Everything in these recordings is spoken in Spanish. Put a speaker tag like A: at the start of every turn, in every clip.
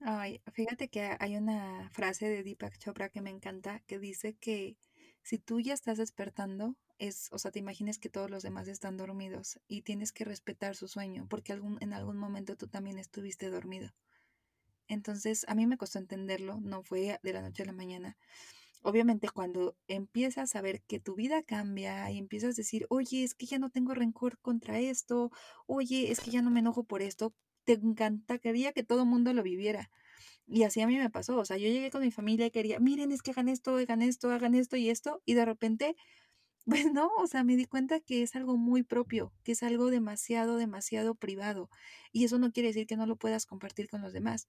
A: Ay, fíjate que hay una frase de Deepak Chopra que me encanta que dice que si tú ya estás despertando, es, o sea, te imaginas que todos los demás están dormidos y tienes que respetar su sueño porque algún, en algún momento tú también estuviste dormido. Entonces, a mí me costó entenderlo, no fue de la noche a la mañana. Obviamente, cuando empiezas a ver que tu vida cambia y empiezas a decir, oye, es que ya no tengo rencor contra esto, oye, es que ya no me enojo por esto, te encantaría que todo el mundo lo viviera. Y así a mí me pasó, o sea, yo llegué con mi familia y quería, miren, es que hagan esto, hagan esto, hagan esto y esto, y de repente, pues no, o sea, me di cuenta que es algo muy propio, que es algo demasiado, demasiado privado, y eso no quiere decir que no lo puedas compartir con los demás.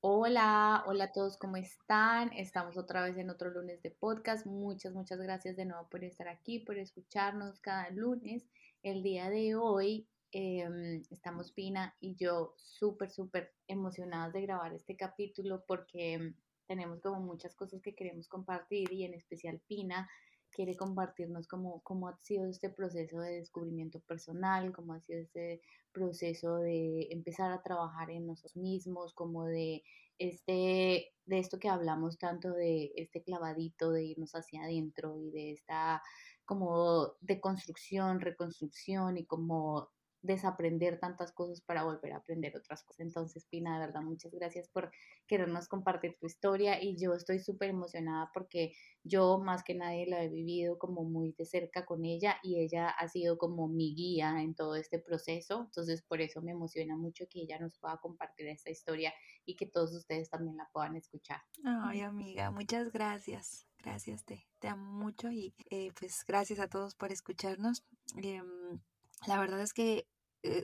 B: Hola, hola a todos, ¿cómo están? Estamos otra vez en otro lunes de podcast. Muchas, muchas gracias de nuevo por estar aquí, por escucharnos cada lunes. El día de hoy em, estamos Pina y yo súper, súper emocionadas de grabar este capítulo porque em, tenemos como muchas cosas que queremos compartir y en especial Pina quiere compartirnos cómo, cómo ha sido este proceso de descubrimiento personal, cómo ha sido este proceso de empezar a trabajar en nosotros mismos, como de este de esto que hablamos tanto de este clavadito de irnos hacia adentro y de esta como de construcción, reconstrucción y como desaprender tantas cosas para volver a aprender otras cosas. Entonces, Pina, de verdad, muchas gracias por querernos compartir tu historia y yo estoy súper emocionada porque yo más que nadie la he vivido como muy de cerca con ella y ella ha sido como mi guía en todo este proceso. Entonces, por eso me emociona mucho que ella nos pueda compartir esta historia y que todos ustedes también la puedan escuchar.
A: Ay, amiga, muchas gracias. Gracias, te, te amo mucho y eh, pues gracias a todos por escucharnos. Em, la verdad es que eh,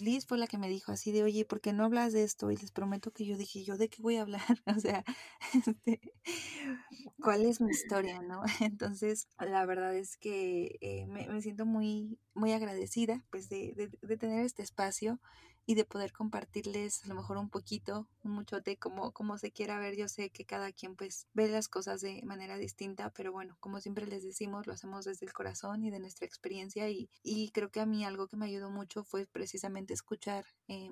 A: Liz fue la que me dijo así de, oye, ¿por qué no hablas de esto? Y les prometo que yo dije, ¿yo de qué voy a hablar? o sea, este, ¿cuál es mi historia, no? Entonces, la verdad es que eh, me, me, siento muy, muy agradecida, pues, de, de, de tener este espacio y de poder compartirles a lo mejor un poquito, un muchote, como, como se quiera ver. Yo sé que cada quien pues ve las cosas de manera distinta, pero bueno, como siempre les decimos, lo hacemos desde el corazón y de nuestra experiencia y, y creo que a mí algo que me ayudó mucho fue precisamente escuchar. Eh,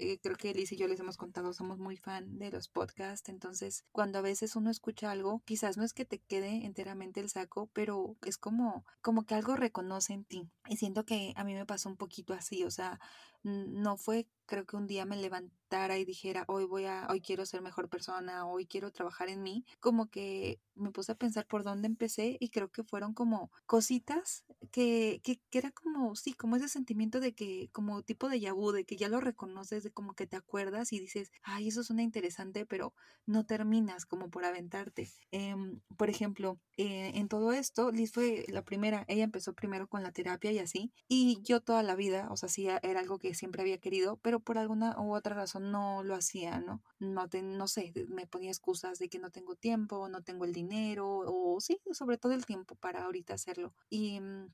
A: eh, creo que Liz y yo les hemos contado, somos muy fan de los podcasts, entonces cuando a veces uno escucha algo, quizás no es que te quede enteramente el saco, pero es como, como que algo reconoce en ti. Y siento que a mí me pasó un poquito así, o sea, no fue creo que un día me levantara y dijera, hoy voy a, hoy quiero ser mejor persona, hoy quiero trabajar en mí, como que me puse a pensar por dónde empecé y creo que fueron como cositas que, que, era como, sí, como ese sentimiento de que, como tipo de yabú, de que ya lo reconoces, de como que te acuerdas y dices, ay, eso suena interesante, pero no terminas como por aventarte. Em, por ejemplo, eh, en todo esto, Liz fue la primera, ella empezó primero con la terapia y así, y yo toda la vida, o sea, sí era algo que siempre había querido, pero por alguna u otra razón no lo hacía, ¿no? No, te, no sé, me ponía excusas de que no tengo tiempo, no tengo el dinero, o sí, sobre todo el tiempo para ahorita hacerlo. Y mm,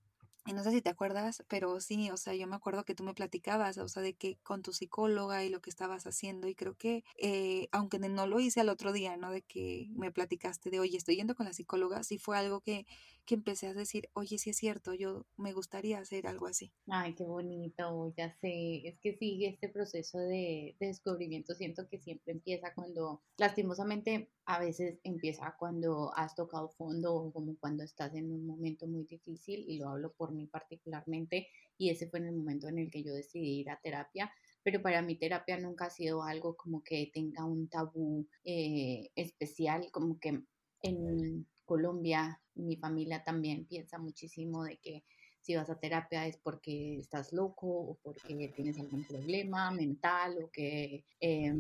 A: y no sé si te acuerdas, pero sí, o sea, yo me acuerdo que tú me platicabas, o sea, de que con tu psicóloga y lo que estabas haciendo, y creo que, eh, aunque no lo hice al otro día, ¿no? De que me platicaste de, oye, estoy yendo con la psicóloga, sí fue algo que, que empecé a decir, oye, sí es cierto, yo me gustaría hacer algo así.
B: Ay, qué bonito, ya sé, es que sigue este proceso de, de descubrimiento, siento que siempre empieza cuando, lastimosamente, a veces empieza cuando has tocado fondo o como cuando estás en un momento muy difícil, y lo hablo por mí particularmente, y ese fue en el momento en el que yo decidí ir a terapia, pero para mí terapia nunca ha sido algo como que tenga un tabú eh, especial, como que en Colombia mi familia también piensa muchísimo de que si vas a terapia es porque estás loco o porque tienes algún problema mental o que eh,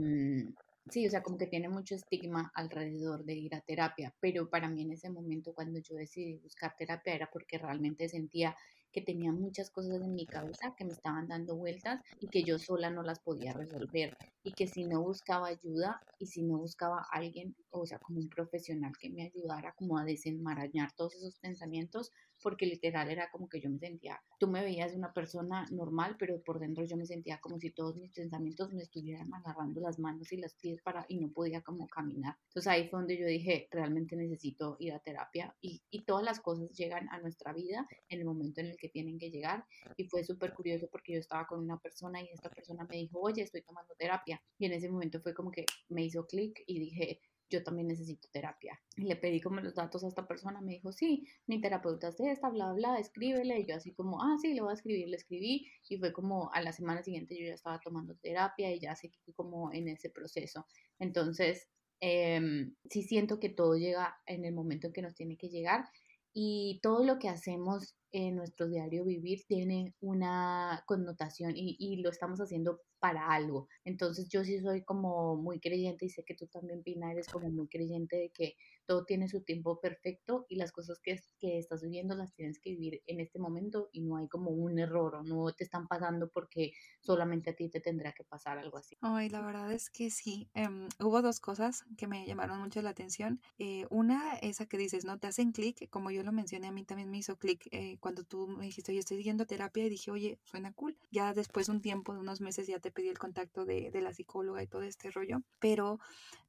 B: Sí, o sea, como que tiene mucho estigma alrededor de ir a terapia, pero para mí en ese momento cuando yo decidí buscar terapia era porque realmente sentía que tenía muchas cosas en mi cabeza que me estaban dando vueltas y que yo sola no las podía resolver y que si no buscaba ayuda y si no buscaba alguien, o sea, como un profesional que me ayudara como a desenmarañar todos esos pensamientos, porque literal era como que yo me sentía, tú me veías una persona normal, pero por dentro yo me sentía como si todos mis pensamientos me estuvieran agarrando las manos y las pies para y no podía como caminar. Entonces ahí fue donde yo dije, realmente necesito ir a terapia y, y todas las cosas llegan a nuestra vida en el momento en el que tienen que llegar y fue súper curioso porque yo estaba con una persona y esta persona me dijo, oye, estoy tomando terapia y en ese momento fue como que me hizo clic y dije, yo también necesito terapia. Y le pedí como los datos a esta persona, me dijo, sí, mi terapeuta es de esta, bla, bla, escríbele. Y yo así como, ah, sí, le voy a escribir, le escribí. Y fue como a la semana siguiente yo ya estaba tomando terapia y ya seguí como en ese proceso. Entonces, em, sí siento que todo llega en el momento en que nos tiene que llegar y todo lo que hacemos en nuestro diario vivir tiene una connotación y, y, lo estamos haciendo para algo. Entonces yo sí soy como muy creyente y sé que tú también, Pina, eres como muy creyente de que todo tiene su tiempo perfecto y las cosas que, que estás viviendo las tienes que vivir en este momento y no hay como un error o no te están pasando porque solamente a ti te tendrá que pasar algo así.
A: Ay, la verdad es que sí. Em, hubo dos cosas que me llamaron mucho la atención. Eh, una, esa que dices, ¿no? Te hacen clic, como yo lo mencioné, a mí también me hizo clic eh, cuando tú me dijiste, oye, estoy siguiendo terapia y dije, oye, suena cool. Ya después de un tiempo, de unos meses, ya te pedí el contacto de, de la psicóloga y todo este rollo, pero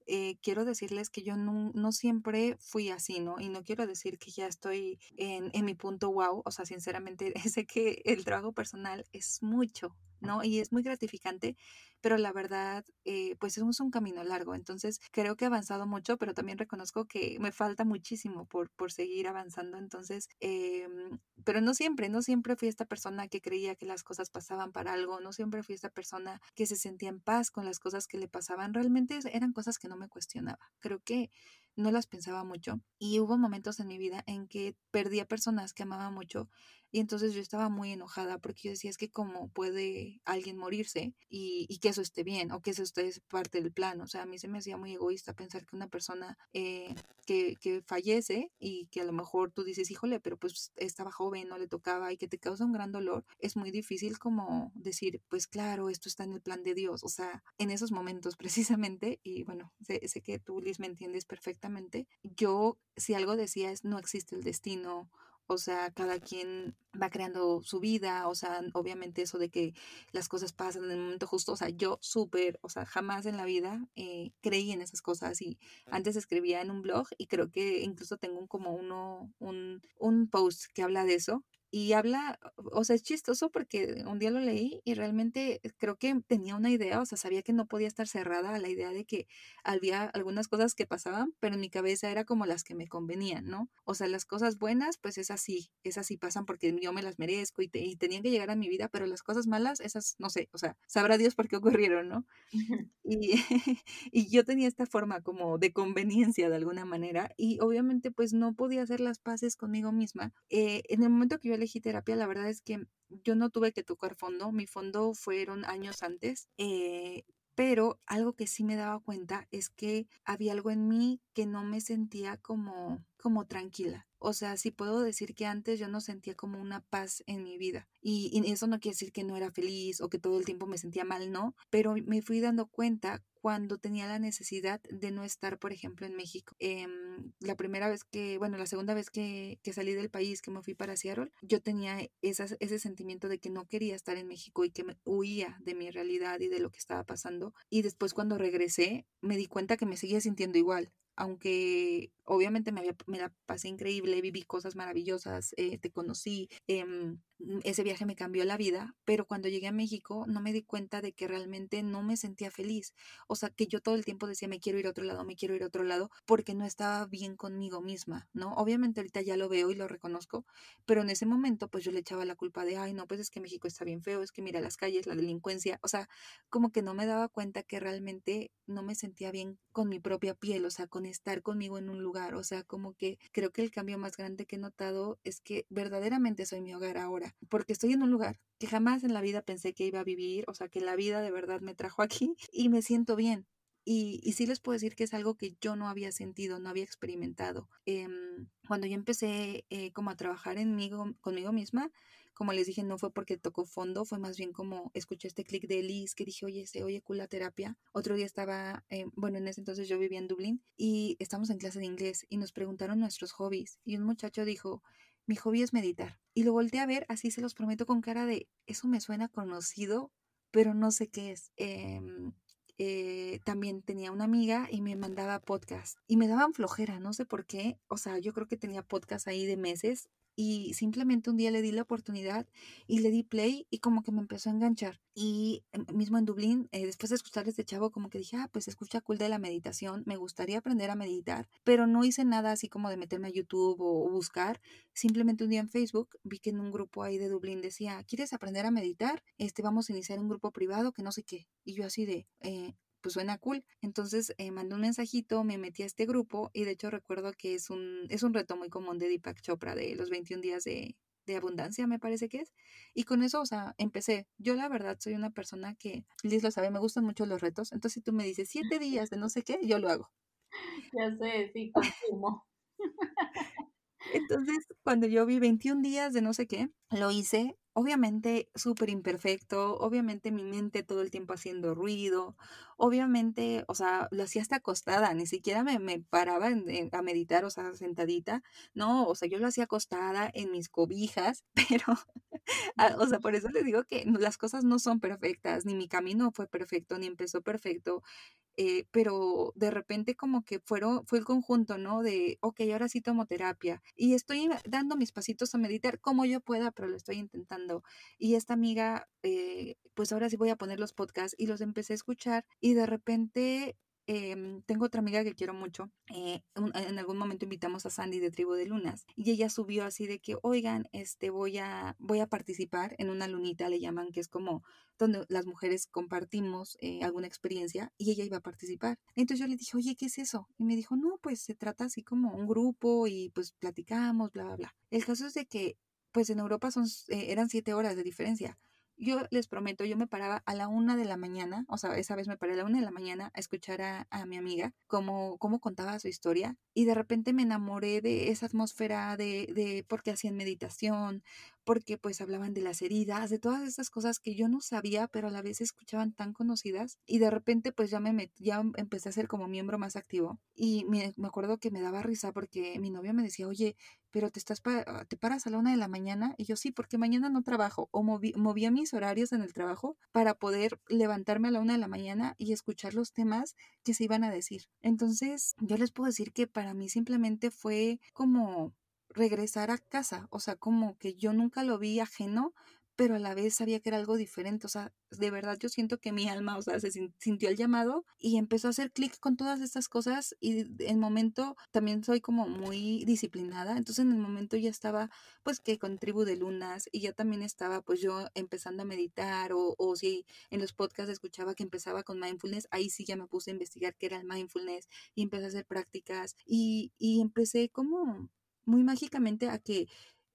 A: eh, quiero decirles que yo no, no, siempre fui así, ¿no? Y no quiero decir que ya estoy en, en mi punto wow, o sea, sinceramente sé que el trabajo personal es mucho, ¿no? Y es muy gratificante, pero la verdad, eh, pues es un camino largo. Entonces, creo que he avanzado mucho, pero también reconozco que me falta muchísimo por, por seguir avanzando. Entonces, em, pero no siempre, no siempre fui esta persona que creía que las cosas pasaban para algo, no siempre fui esta persona que se sentía en paz con las cosas que le pasaban. Realmente eran cosas que no me cuestionaba. Creo que no las pensaba mucho y hubo momentos en mi vida en que perdí a personas que amaba mucho y entonces yo estaba muy enojada porque yo decía, es que cómo puede alguien morirse y, y que eso esté bien o que eso esté parte del plan. O sea, a mí se me hacía muy egoísta pensar que una persona eh, que, que, fallece y que a lo mejor tú dices, híjole, pero pues estaba joven, no le tocaba y que te causa un gran dolor, es muy difícil como decir, pues claro, esto está en el plan de Dios. O sea, en esos momentos precisamente, y bueno, sé, sé que tú, Liz, me entiendes perfectamente, yo si algo decía es, no existe el destino o sea, cada quien va creando su vida, o sea, obviamente eso de que las cosas pasan en el momento justo, o sea, yo súper, o sea, jamás en la vida eh, creí en esas cosas y antes escribía en un blog y creo que incluso tengo como uno, un, un post que habla de eso, y habla, o sea, es chistoso porque un día lo leí y realmente creo que tenía una idea, o sea, sabía que no podía estar cerrada a la idea de que había algunas cosas que pasaban, pero en mi cabeza era como las que me convenían, ¿no? O sea, las cosas buenas, pues es así, es así pasan porque yo me las merezco y, y tenían que llegar a mi vida, pero las cosas malas, esas, no sé, o sea, sabrá Dios por qué ocurrieron, ¿no? Y, y yo tenía esta forma como de conveniencia de alguna manera y obviamente pues no podía hacer las paces conmigo misma. Eh, en el momento que yo elegí la verdad es que yo no tuve que tocar fondo, mi fondo fueron años antes, eh, pero algo que sí me daba cuenta es que había algo en mí que no me sentía como, como tranquila. O sea, sí puedo decir que antes yo no sentía como una paz en mi vida. Y, y, eso no quiere decir que no era feliz o que todo el tiempo me sentía mal, no. Pero me fui dando cuenta cuando tenía la necesidad de no estar, por ejemplo, en México. Eh, la primera vez que, bueno, la segunda vez que, que, salí del país, que me fui para Seattle, yo tenía esas, ese sentimiento de que no quería estar en México y que me huía de mi realidad y de lo que estaba pasando. Y después cuando regresé, me di cuenta que me seguía sintiendo igual aunque obviamente me, había, me la pasé increíble, viví cosas maravillosas, eh, te conocí, eh, ese viaje me cambió la vida, pero cuando llegué a México no me di cuenta de que realmente no me sentía feliz. O sea, que yo todo el tiempo decía, me quiero ir a otro lado, me quiero ir a otro lado, porque no estaba bien conmigo misma, ¿no? Obviamente ahorita ya lo veo y lo reconozco, pero en ese momento pues yo le echaba la culpa de, ay, no, pues es que México está bien feo, es que mira las calles, la delincuencia, o sea, como que no me daba cuenta que realmente no me sentía bien con mi propia piel, o sea, con estar conmigo en un lugar, o sea, como que creo que el cambio más grande que he notado es que verdaderamente soy mi hogar ahora, porque estoy en un lugar que jamás en la vida pensé que iba a vivir, o sea, que la vida de verdad me trajo aquí y me siento bien. Y, y sí les puedo decir que es algo que yo no había sentido, no había experimentado. Eh, cuando yo empecé eh, como a trabajar en conmigo misma, como les dije, no fue porque tocó fondo, fue más bien como escuché este clic de Liz que dije, oye, se oye cool la terapia. Otro día estaba, eh, bueno, en ese entonces yo vivía en Dublín y estamos en clase de inglés y nos preguntaron nuestros hobbies y un muchacho dijo, mi hobby es meditar. Y lo volteé a ver, así se los prometo con cara de, eso me suena conocido, pero no sé qué es. Em, eh, también tenía una amiga y me mandaba podcast y me daban flojera, no sé por qué, o sea, yo creo que tenía podcast ahí de meses y simplemente un día le di la oportunidad y le di play y como que me empezó a enganchar. Y em, mismo en Dublín, eh, después de escuchar este chavo, como que dije, ah, pues escucha cool de la meditación, me gustaría aprender a meditar, pero no hice nada así como de meterme a YouTube o, buscar. Simplemente un día en Facebook vi que en un grupo ahí de Dublín decía, ¿quieres aprender a meditar? Este, vamos a iniciar un grupo privado que no sé qué. Y yo así de, eh, pues suena cool. Entonces eh, mandé un mensajito, me metí a este grupo y de hecho recuerdo que es un, es un reto muy común de Deepak Chopra de los 21 días de, de abundancia, me parece que es. Y con eso, o sea, empecé. Yo la verdad soy una persona que, Liz lo sabe, me gustan mucho los retos. Entonces, si tú me dices siete días de no sé qué, yo lo hago.
B: Ya sé, sí, consumo.
A: Entonces, cuando yo vi 21 días de no sé qué, lo hice obviamente súper imperfecto, obviamente mi mente todo el tiempo haciendo ruido, obviamente, o sea, lo hacía hasta acostada, ni siquiera me, me paraba a meditar, o sea, sentadita, no, o sea, yo lo hacía acostada en mis cobijas, pero, ah, o sea, por eso les digo que las cosas no son perfectas, ni mi camino fue perfecto, ni empezó perfecto, eh, pero de repente como que fueron, fue el conjunto, ¿no? De, ok, ahora sí tomo terapia y estoy dando mis pasitos a meditar como yo pueda, lo estoy intentando. Y esta amiga, eh, pues ahora sí voy a poner los podcasts y los empecé a escuchar y de repente Em, tengo otra amiga que quiero mucho. Eh, en algún momento invitamos a Sandy de Tribu de Lunas y ella subió así de que, oigan, este, voy a, voy a participar en una lunita, le llaman, que es como donde las mujeres compartimos eh, alguna experiencia y ella iba a participar. Entonces yo le dije, oye, ¿qué es eso? Y me dijo, no, pues se trata así como un grupo y pues platicamos, bla, bla, bla. El caso es de que, pues en Europa son, eh, eran siete horas de diferencia. Yo les prometo, yo me paraba a la una de la mañana, o sea, esa vez me paré a la una de la mañana a escuchar a, a mi amiga cómo, cómo contaba su historia y de repente me enamoré de esa atmósfera de, de porque hacían meditación, porque pues hablaban de las heridas, de todas esas cosas que yo no sabía, pero a la vez escuchaban tan conocidas y de repente pues ya me ya empecé a ser como miembro más activo y me, me acuerdo que me daba risa porque mi novio me decía, oye, pero te estás ah, te paras a la una de la mañana y yo sí, porque mañana no trabajo o moví, movía mis horarios en el trabajo para poder levantarme a la una de la mañana y escuchar los temas que se iban a decir. Entonces yo les puedo decir que para mí simplemente fue como regresar a casa, o sea, como que yo nunca lo vi ajeno, pero a la vez sabía que era algo diferente, o sea, de verdad yo siento que mi alma, o sea, se sintió el llamado y empezó a hacer clic con todas estas cosas y en el momento también soy como muy disciplinada, entonces en el momento ya estaba pues que con tribu de lunas y ya también estaba pues yo empezando a meditar o, o si en los podcasts escuchaba que empezaba con mindfulness, ahí sí ya me puse a investigar qué era el mindfulness y empecé a hacer prácticas y, y empecé como muy mágicamente a que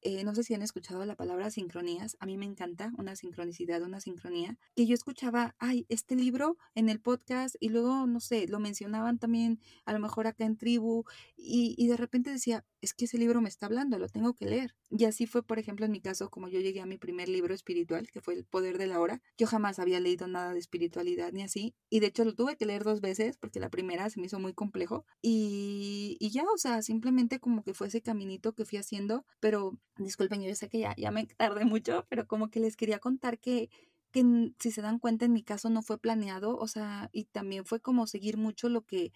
A: eh, no sé si han escuchado la palabra sincronías, a mí me encanta una sincronicidad, una sincronía, que yo escuchaba, ay, este libro en el podcast y luego, no sé, lo mencionaban también a lo mejor acá en tribu y, y de repente decía, es que ese libro me está hablando, lo tengo que leer. Y así fue, por ejemplo, en mi caso, como yo llegué a mi primer libro espiritual, que fue El Poder de la Hora. Yo jamás había leído nada de espiritualidad ni así. Y de hecho lo tuve que leer dos veces porque la primera se me hizo muy complejo. Y, y ya, o sea, simplemente como que fue ese caminito que fui haciendo. Pero disculpen, yo sé que ya, ya me tardé mucho, pero como que les quería contar que que si se dan cuenta en mi caso no fue planeado, o sea, y también fue como seguir mucho lo que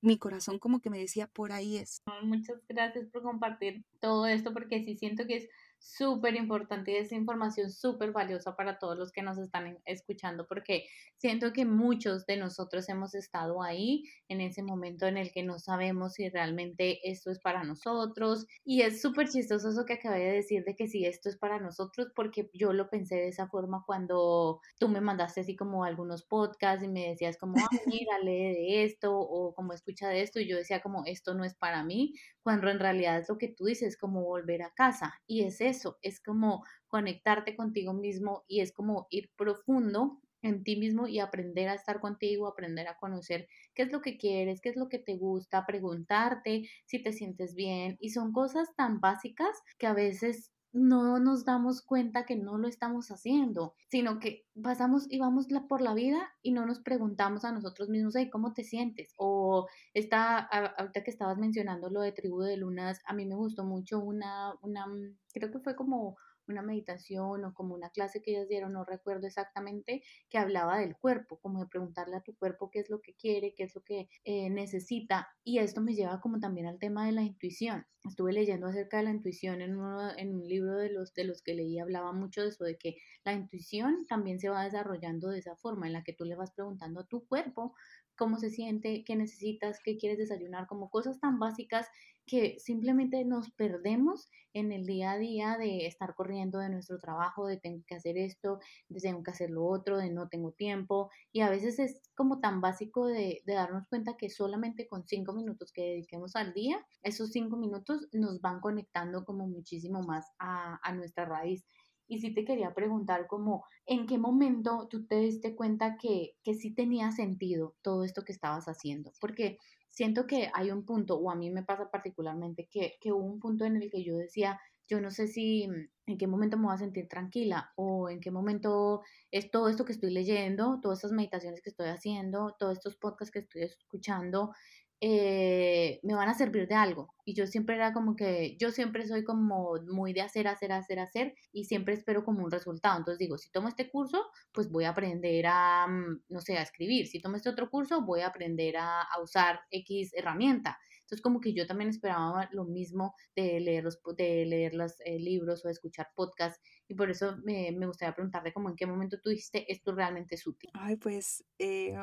A: mi corazón como que me decía, por ahí es.
B: Muchas gracias por compartir todo esto porque sí siento que es súper importante y es información súper valiosa para todos los que nos están escuchando porque siento que muchos de nosotros hemos estado ahí en ese momento en el que no sabemos si realmente esto es para nosotros. Y es súper chistoso eso que acabé de decir de que si esto es para nosotros porque yo lo pensé de esa forma cuando tú me mandaste así como algunos podcasts y me decías como, ah, mira, lee de esto o como escucha de esto y yo decía como, esto no es para mí, cuando en realidad es lo que tú dices, como volver a casa y es eso, es como conectarte contigo mismo y es como ir profundo en ti mismo y aprender a estar contigo, aprender a conocer qué es lo que quieres, qué es lo que te gusta, preguntarte si te sientes bien. Y son cosas tan básicas que a veces no nos damos cuenta que no lo estamos haciendo, sino que pasamos y vamos por la vida y no nos preguntamos a nosotros mismos, ¿cómo te sientes? O está, ahorita que estabas mencionando lo de tribu de lunas, a mí me gustó mucho una, una, creo que fue como una meditación o como una clase que ellas dieron, no recuerdo exactamente, que hablaba del cuerpo, como de preguntarle a tu cuerpo qué es lo que quiere, qué es lo que eh, necesita. Y esto me lleva como también al tema de la intuición. Estuve leyendo acerca de la intuición en, en un libro de los, de los que leí, hablaba mucho de eso, de que la intuición también se va desarrollando de esa forma, en la que tú le vas preguntando a tu cuerpo cómo se siente, qué necesitas, qué quieres desayunar, como cosas tan básicas que simplemente nos perdemos en el día a día de estar corriendo de nuestro trabajo, de tengo que hacer esto, de tengo que hacer lo otro, de no tengo tiempo. Y a veces es como tan básico de, darnos cuenta que solamente con cinco minutos que dediquemos al día, esos cinco minutos nos van conectando como muchísimo más a, a nuestra raíz. Y sí te quería preguntar como, ¿en qué momento tú te diste cuenta que, que sí tenía sentido todo esto que estabas haciendo? Porque siento que hay un punto, o a mí me pasa particularmente, que, que hubo un punto en el que yo decía, yo no sé si mm, en qué momento me voy a sentir tranquila o en qué momento es todo esto que estoy leyendo, todas estas meditaciones que estoy haciendo, todos estos podcasts que estoy escuchando, eh, me van a servir de algo. Y yo siempre era como que, yo siempre soy como muy de hacer, hacer, hacer, hacer, y siempre espero como un resultado. Entonces digo, si tomo este curso, pues voy a aprender a, mm, no sé, a escribir. Si tomo este otro curso, voy a aprender a, a usar X herramienta. Entonces como que yo también esperaba lo mismo de leer los, de leer los eh, libros o de escuchar podcasts y por eso me, me, gustaría preguntarte como en qué momento tú dijiste esto realmente es útil.
A: Ay, pues eh,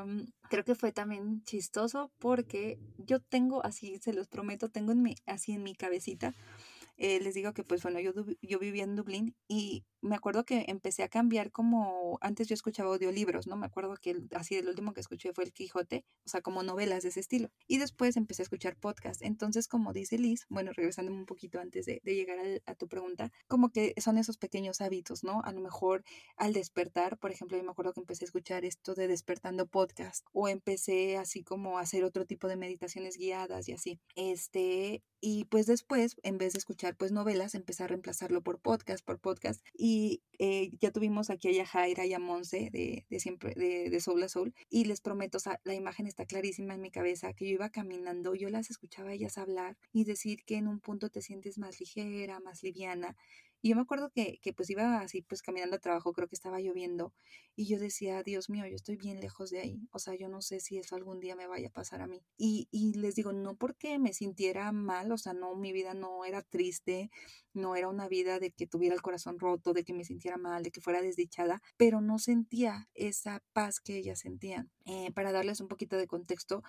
A: creo que fue también chistoso porque yo tengo, así se los prometo, tengo en mi, así en mi cabecita eh, les digo que pues bueno, yo, yo vivía en Dublín y me acuerdo que empecé a cambiar como, antes yo escuchaba audiolibros, ¿no? Me acuerdo que así el último que escuché fue El Quijote, o sea, como novelas de ese estilo. Y después empecé a escuchar podcast. Entonces, como dice Liz, bueno, regresándome un poquito antes de, llegar a, tu pregunta, como que son esos pequeños hábitos, ¿no? A lo mejor al despertar, por ejemplo, yo me acuerdo que empecé a escuchar esto de despertando podcast o empecé así como a hacer otro tipo de meditaciones guiadas y así. Este, y pues después, en vez de escuchar pues novelas, empecé a reemplazarlo por podcast, por podcast. Y eh, ya tuvimos aquí a Jaira y a Monse de, de siempre, de, de, Soul a Soul. Y les prometo, o sea, la imagen está clarísima en mi cabeza, que yo iba caminando, yo las escuchaba ellas hablar y decir que en un punto te sientes más ligera, más liviana. Y yo me acuerdo que, que, pues iba así pues caminando a trabajo, creo que estaba lloviendo y yo decía, Dios mío, yo estoy bien lejos de ahí, o sea, yo no sé si eso algún día me vaya a pasar a mí. Y, y les digo, no porque me sintiera mal, o sea, no, mi vida no era triste, no era una vida de que tuviera el corazón roto, de que me sintiera mal, de que fuera desdichada, pero no sentía esa paz que ellas sentían. Eh, para darles un poquito de contexto,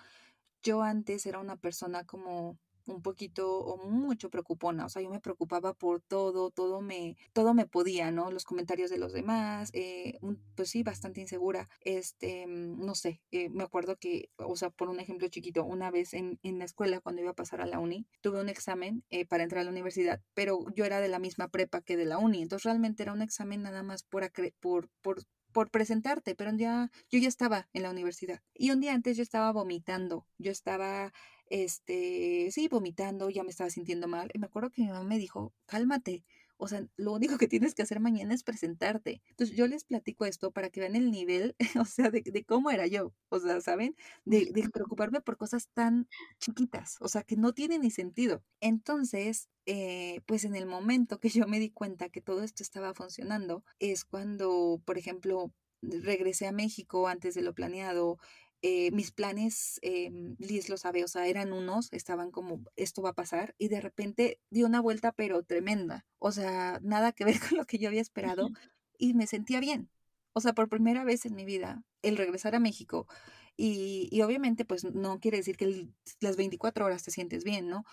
A: yo antes era una persona como un poquito o mucho preocupona, o sea, yo me preocupaba por todo, todo me, todo me podía, ¿no? Los comentarios de los demás, eh, pues sí, bastante insegura, este, mm, no sé, eh, me acuerdo que, o sea, por un ejemplo chiquito, una vez en, en la escuela, cuando iba a pasar a la uni, tuve un examen eh, para entrar a la universidad, pero yo era de la misma prepa que de la uni, entonces realmente era un examen nada más por, por, por por presentarte, pero un día yo ya estaba en la universidad y un día antes yo estaba vomitando, yo estaba este, sí, vomitando, ya me estaba sintiendo mal. Y me acuerdo que mi mamá me dijo, cálmate. O sea, lo único que tienes que hacer mañana es presentarte. Entonces yo les platico esto para que vean el nivel, o sea, de, de cómo era yo. O sea, ¿saben? De, preocuparme por cosas tan chiquitas, o sea, que no tienen ni sentido. Entonces, eh, pues en el momento que yo me di cuenta que todo esto estaba funcionando, es cuando, por ejemplo, regresé a México antes de lo planeado, eh, mis planes, eh, Liz lo sabe, o sea, eran unos, estaban como, esto va a pasar, y de repente dio una vuelta, pero tremenda. O sea, nada que ver con lo que yo había esperado, y me sentía bien. O sea, por primera vez en mi vida, el regresar a México, y, y obviamente, pues no quiere decir que las 24 horas te sientes bien, ¿no?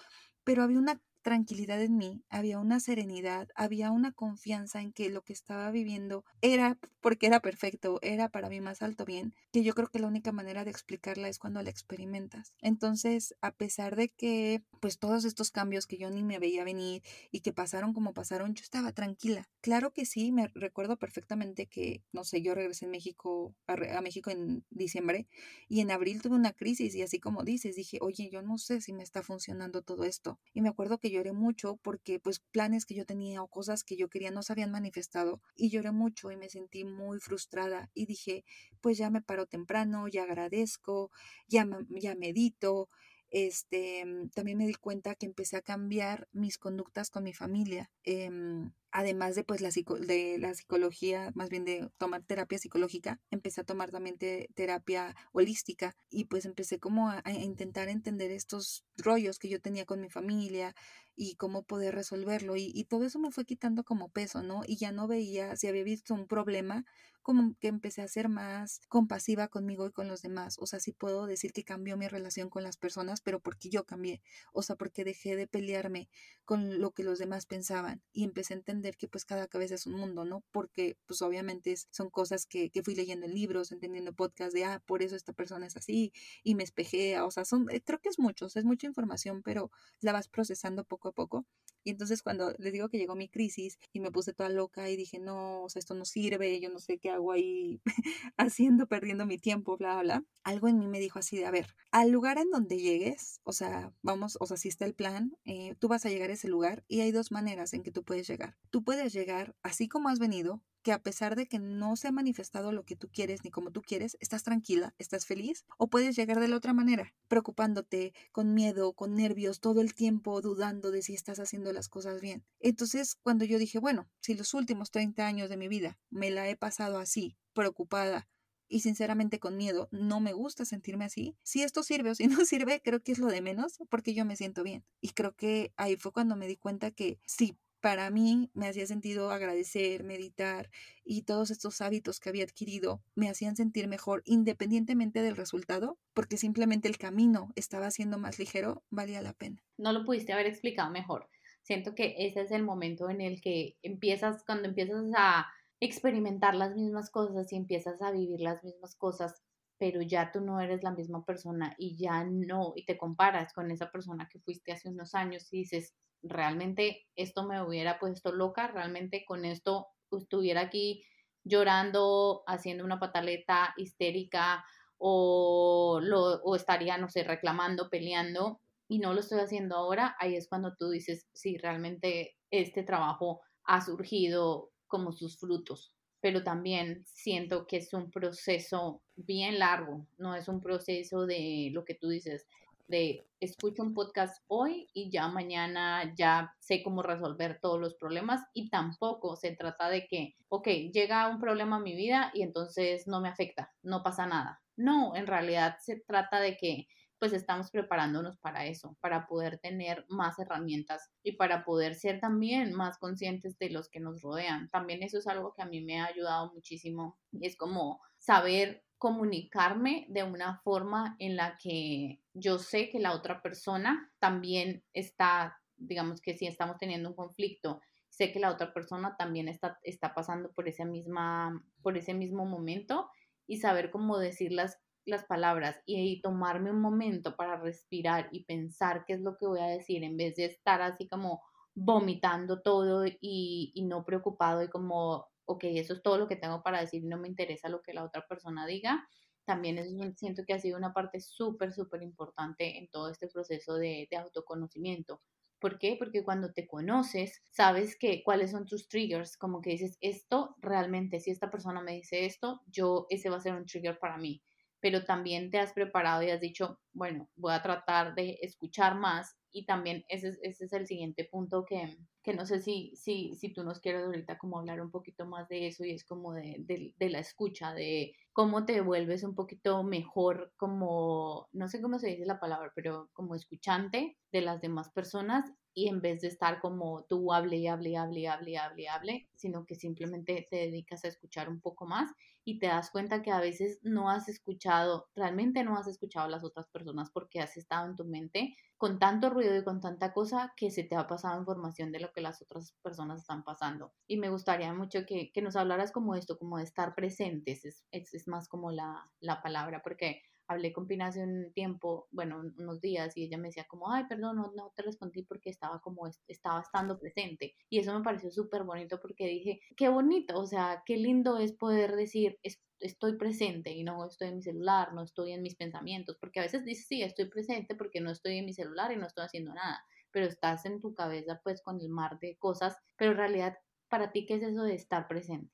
A: Pero había una tranquilidad en mí, había una serenidad, había una confianza en que lo que estaba viviendo era porque era perfecto, era para mí más alto bien, que yo creo que la única manera de explicarla es cuando la experimentas. Entonces, a pesar de que pues todos estos cambios que yo ni me veía venir y que pasaron como pasaron, yo estaba tranquila. Claro que sí, me recuerdo perfectamente que, no sé, yo regresé en México, a, a México en diciembre y en abril tuve una crisis y así como dices, dije, oye, yo no sé si me está funcionando todo esto. Y me acuerdo que lloré mucho porque pues planes que yo tenía o cosas que yo quería no se habían manifestado y lloré mucho y me sentí muy frustrada y dije, pues ya me paro temprano, ya agradezco, ya, ya medito, este, también me di cuenta que empecé a cambiar mis conductas con mi familia. Em, además de pues la, de la psicología, más bien de tomar terapia psicológica, empecé a tomar también terapia holística y pues empecé como a, intentar entender estos rollos que yo tenía con mi familia y cómo poder resolverlo y, y todo eso me fue quitando como peso, ¿no? Y ya no veía, si había visto un problema, como que empecé a ser más compasiva conmigo y con los demás. O sea, sí puedo decir que cambió mi relación con las personas, pero porque yo cambié. O sea, porque dejé de pelearme con lo que los demás pensaban y empecé a entender que pues cada cabeza es un mundo, ¿no? Porque pues obviamente son cosas que, que fui leyendo en libros, entendiendo podcasts de, ah, por eso esta persona es así y me espejé. O sea, son, eh, creo que es mucho, es mucha información, pero la vas procesando poco a poco. Y entonces cuando les digo que llegó mi crisis y me puse toda loca y dije, no, o sea, esto no sirve, yo no sé qué hago ahí haciendo, perdiendo mi tiempo, bla, bla, algo en mí me dijo así de, a ver, al lugar en donde llegues, o sea, vamos, o sea, si está el plan, eh, tú vas a llegar a ese lugar y hay dos maneras en que tú puedes llegar. Tú puedes llegar así como has venido, que a pesar de que no se ha manifestado lo que tú quieres ni como tú quieres, estás tranquila, estás feliz, o puedes llegar de la otra manera, preocupándote, con miedo, con nervios, todo el tiempo dudando de si estás haciendo las cosas bien. Entonces, cuando yo dije, bueno, si los últimos 30 años de mi vida me la he pasado así, preocupada, y sinceramente con miedo, no me gusta sentirme así. Si esto sirve o si no sirve, creo que es lo de menos porque yo me siento bien. Y creo que ahí fue cuando me di cuenta que sí para mí me hacía sentido agradecer, meditar y todos estos hábitos que había adquirido me hacían sentir mejor independientemente del resultado, porque simplemente el camino estaba siendo más ligero, valía la pena.
B: No lo pudiste haber explicado mejor. Siento que ese es el momento en el que empiezas, cuando empiezas a experimentar las mismas cosas y empiezas a vivir las mismas cosas, pero ya tú no eres la misma persona y ya no, y te comparas con esa persona que fuiste hace unos años y dices, realmente esto me hubiera puesto loca, realmente con esto estuviera aquí llorando, haciendo una pataleta histérica o, lo, o estaría, no sé, reclamando, peleando y no lo estoy haciendo ahora, ahí es cuando tú dices, sí, realmente este trabajo ha surgido como sus frutos, pero también siento que es un proceso bien largo, no es un proceso de lo que tú dices, de escucho un podcast hoy y ya mañana ya sé cómo resolver todos los problemas y tampoco se trata de que, ok, llega un problema a mi vida y entonces no me afecta, no pasa nada. No, en realidad se trata de que pues estamos preparándonos para eso, para poder tener más herramientas y para poder ser también más conscientes de los que nos rodean. También eso es algo que a mí me ha ayudado muchísimo y es como saber comunicarme de una forma en la que yo sé que la otra persona también está, digamos que si estamos teniendo un conflicto, sé que la otra persona también está, está pasando por, esa misma, por ese mismo momento y saber cómo decir las, las palabras y, tomarme un momento para respirar y pensar qué es lo que voy a decir en vez de estar así como vomitando todo y, y no preocupado y como ok, eso es todo lo que tengo para decir no me interesa lo que la otra persona diga, también eso siento que ha sido una parte súper, súper importante en todo este proceso de, de, autoconocimiento. ¿Por qué? Porque cuando te conoces, sabes que cuáles son tus triggers, como que dices, esto realmente, si esta persona me dice esto, yo, ese va a ser un trigger para mí. Pero también te has preparado y has dicho, bueno, voy a tratar de escuchar más y también ese, ese es el siguiente punto que, que no sé si, si, si tú nos quieres ahorita como hablar un poquito más de eso y es como de, de, de, la escucha, de cómo te vuelves un poquito mejor como, no sé cómo se dice la palabra, pero como escuchante de las demás personas y en vez de estar como tú hable y hable y hable y hable y hable hable, sino que simplemente te dedicas a escuchar un poco más y te das cuenta que a veces no has escuchado, realmente no has escuchado a las otras personas porque has estado en tu mente con tanto ruido y con tanta cosa que se te ha pasado información de lo que las otras personas están pasando. Y me gustaría mucho que, que nos hablaras como esto, como de estar presentes, es, es, más como la, la palabra, porque hablé con Pina hace un tiempo, bueno, unos días, y ella me decía como, ay, perdón, no, no te respondí porque estaba como, estaba estando presente. Y eso me pareció súper bonito porque dije, qué bonito, o sea, qué lindo es poder decir, estoy presente y no estoy en mi celular, no estoy en mis pensamientos, porque a veces dices, sí, estoy presente porque no estoy en mi celular y no estoy haciendo nada pero estás en tu cabeza pues con el mar de cosas, pero en realidad para ti, ¿qué es eso de estar presente?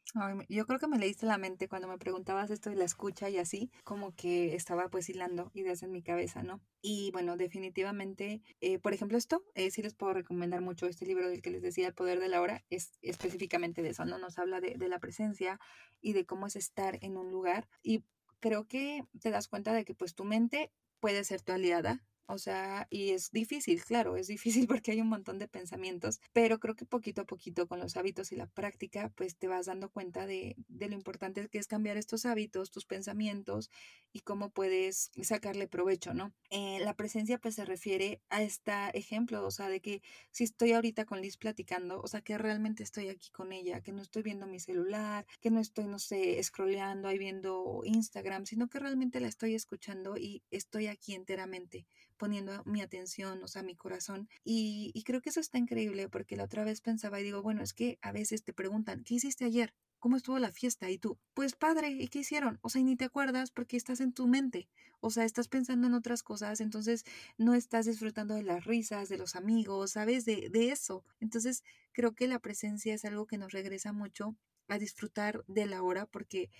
A: yo creo que me leíste la mente cuando me preguntabas esto de la escucha y así, como que estaba pues hilando ideas en mi cabeza, ¿no? Y bueno, definitivamente, eh, por ejemplo, esto, eh, sí les puedo recomendar mucho este libro del que les decía, El Poder de la Hora, es específicamente de eso, ¿no? Nos habla de, de la presencia y de cómo es estar en un lugar. Y creo que te das cuenta de que pues tu mente puede ser tu aliada, o sea, y es difícil, claro, es difícil porque hay un montón de pensamientos, pero creo que poquito a poquito con los hábitos y la práctica, pues te vas dando cuenta de, de lo importante que es cambiar estos hábitos, tus pensamientos y cómo puedes sacarle provecho, ¿no? Eh, la presencia pues se refiere a este ejemplo, o sea, de que si estoy ahorita con Liz platicando, o sea, que realmente estoy aquí con ella, que no estoy viendo mi celular, que no estoy, no sé, scrolleando ahí viendo Instagram, sino que realmente la estoy escuchando y estoy aquí enteramente poniendo mi atención, o sea, mi corazón. Y, creo que eso está increíble porque la otra vez pensaba y digo, bueno, es que a veces te preguntan, ¿qué hiciste ayer? ¿Cómo estuvo la fiesta? Y tú, pues padre, ¿y qué hicieron? O sea, y ni te acuerdas porque estás en tu mente. O sea, estás pensando en otras cosas, entonces no estás disfrutando de las risas, de los amigos, ¿sabes? De, de eso. Entonces, creo que la presencia es algo que nos regresa mucho a disfrutar de la hora porque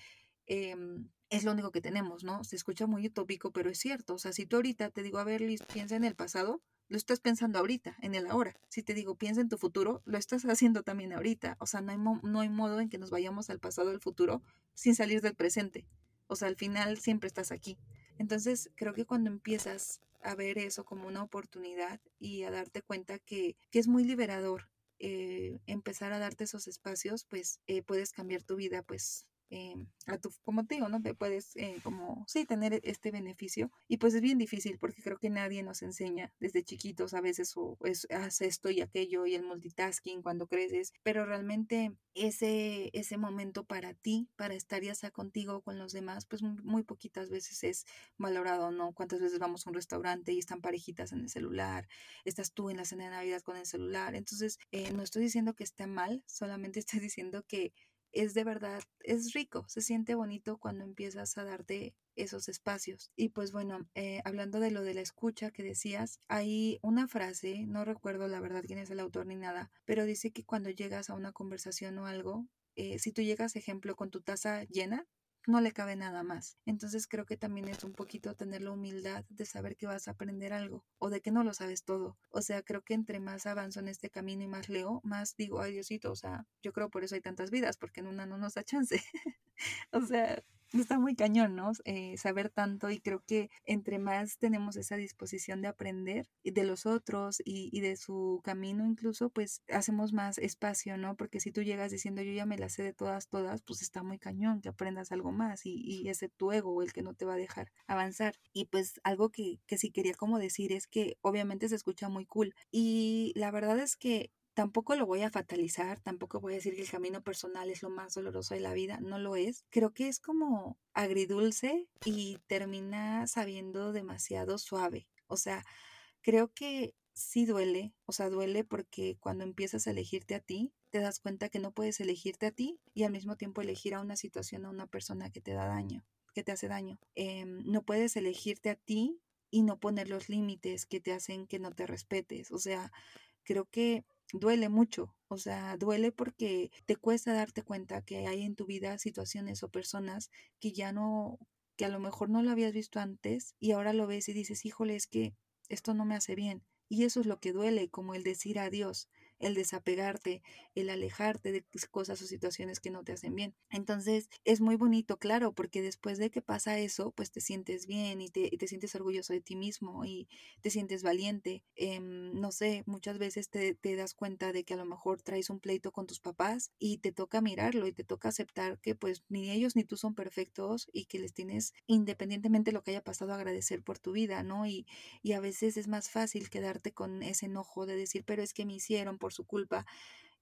A: eh, es lo único que tenemos, ¿no? Se escucha muy utópico, pero es cierto. O sea, si tú ahorita te digo, a ver, Liz, piensa en el pasado, lo estás pensando ahorita, en el ahora. Si te digo, piensa en tu futuro, lo estás haciendo también ahorita. O sea, no hay, no hay modo en que nos vayamos al pasado al futuro sin salir del presente. O sea, al final siempre estás aquí. Entonces, creo que cuando empiezas a ver eso como una oportunidad y a darte cuenta que, que es muy liberador eh, empezar a darte esos espacios, pues eh, puedes cambiar tu vida, pues eh, a tu, como te digo, ¿no? Te puedes, eh, como, sí, tener este beneficio. Y pues es bien difícil porque creo que nadie nos enseña desde chiquitos a veces o es, haz esto y aquello y el multitasking cuando creces, pero realmente ese, ese momento para ti, para estar ya sea contigo o con los demás, pues muy, poquitas veces es valorado, ¿no? Cuántas veces vamos a un restaurante y están parejitas en el celular, estás tú en la cena de Navidad con el celular. Entonces, eh, no estoy diciendo que esté mal, solamente estoy diciendo que es de verdad, es rico, se siente bonito cuando empiezas a darte esos espacios. Y pues bueno, eh, hablando de lo de la escucha que decías, hay una frase, no recuerdo la verdad quién es el autor ni nada, pero dice que cuando llegas a una conversación o algo, eh, si tú llegas, ejemplo, con tu taza llena, no le cabe nada más. Entonces creo que también es un poquito tener la humildad de saber que vas a aprender algo o de que no lo sabes todo. O sea, creo que entre más avanzo en este camino y más leo, más digo, ay o sea, yo creo por eso hay tantas vidas, porque en una no nos da chance. o sea, está muy cañón, ¿no? Eh, saber tanto y creo que entre más tenemos esa disposición de aprender de los otros y, de su camino incluso, pues hacemos más espacio, ¿no? Porque si tú llegas diciendo yo ya me la sé de todas, todas, pues está muy cañón que aprendas algo más y, y ese tu ego el que no te va a dejar avanzar. Y pues algo que, que sí quería como decir es que obviamente se escucha muy cool y la verdad es que Tampoco lo voy a fatalizar, tampoco voy a decir que el camino personal es lo más doloroso de la vida, no lo es. Creo que es como agridulce y termina sabiendo demasiado suave. O sea, creo que sí duele, o sea, duele porque cuando empiezas a elegirte a ti, te das cuenta que no puedes elegirte a ti y al mismo tiempo elegir a una situación, a una persona que te da daño, que te hace daño. Em, no puedes elegirte a ti y no poner los límites que te hacen que no te respetes. O sea, creo que duele mucho, o sea, duele porque te cuesta darte cuenta que hay en tu vida situaciones o personas que ya no, que a lo mejor no lo habías visto antes y ahora lo ves y dices, híjole, es que esto no me hace bien. Y eso es lo que duele, como el decir adiós el desapegarte, el alejarte de cosas o situaciones que no te hacen bien. Entonces es muy bonito, claro, porque después de que pasa eso, pues te sientes bien y te, sientes orgulloso de ti mismo y te sientes valiente. Em, no sé, muchas veces te, te, das cuenta de que a lo mejor traes un pleito con tus papás y te toca mirarlo y te toca aceptar que pues ni ellos ni tú son perfectos y que les tienes, independientemente de lo que haya pasado, agradecer por tu vida, ¿no? Y, y a veces es más fácil quedarte con ese enojo de decir, pero es que me hicieron, su culpa.